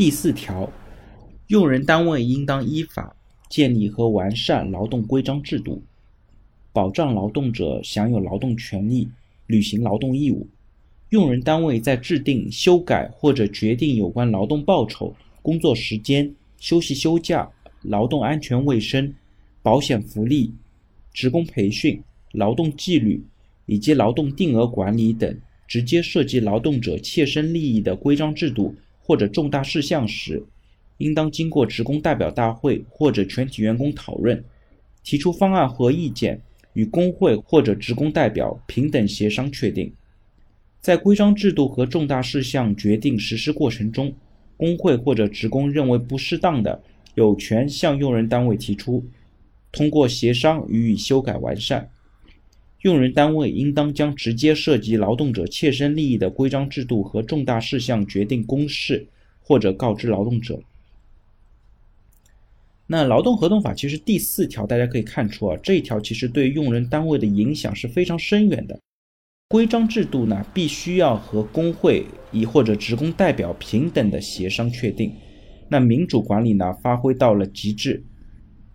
第四条，用人单位应当依法建立和完善劳动规章制度，保障劳动者享有劳动权利、履行劳动义务。用人单位在制定、修改或者决定有关劳动报酬、工作时间、休息休假、劳动安全卫生、保险福利、职工培训、劳动纪律以及劳动定额管理等。直接涉及劳动者切身利益的规章制度或者重大事项时，应当经过职工代表大会或者全体员工讨论，提出方案和意见，与工会或者职工代表平等协商确定。在规章制度和重大事项决定实施过程中，工会或者职工认为不适当的，有权向用人单位提出，通过协商予以修改完善。用人单位应当将直接涉及劳动者切身利益的规章制度和重大事项决定公示或者告知劳动者。那劳动合同法其实第四条大家可以看出啊，这一条其实对用人单位的影响是非常深远的。规章制度呢，必须要和工会以或者职工代表平等的协商确定。那民主管理呢，发挥到了极致。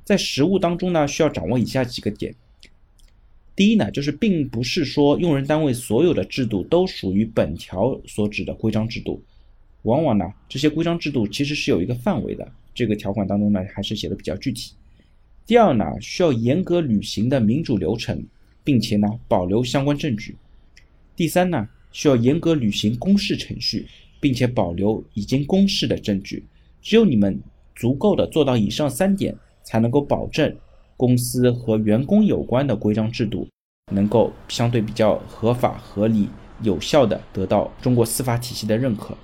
在实务当中呢，需要掌握以下几个点。第一呢，就是并不是说用人单位所有的制度都属于本条所指的规章制度，往往呢，这些规章制度其实是有一个范围的，这个条款当中呢，还是写的比较具体。第二呢，需要严格履行的民主流程，并且呢，保留相关证据。第三呢，需要严格履行公示程序，并且保留已经公示的证据。只有你们足够的做到以上三点，才能够保证。公司和员工有关的规章制度，能够相对比较合法、合理、有效的得到中国司法体系的认可。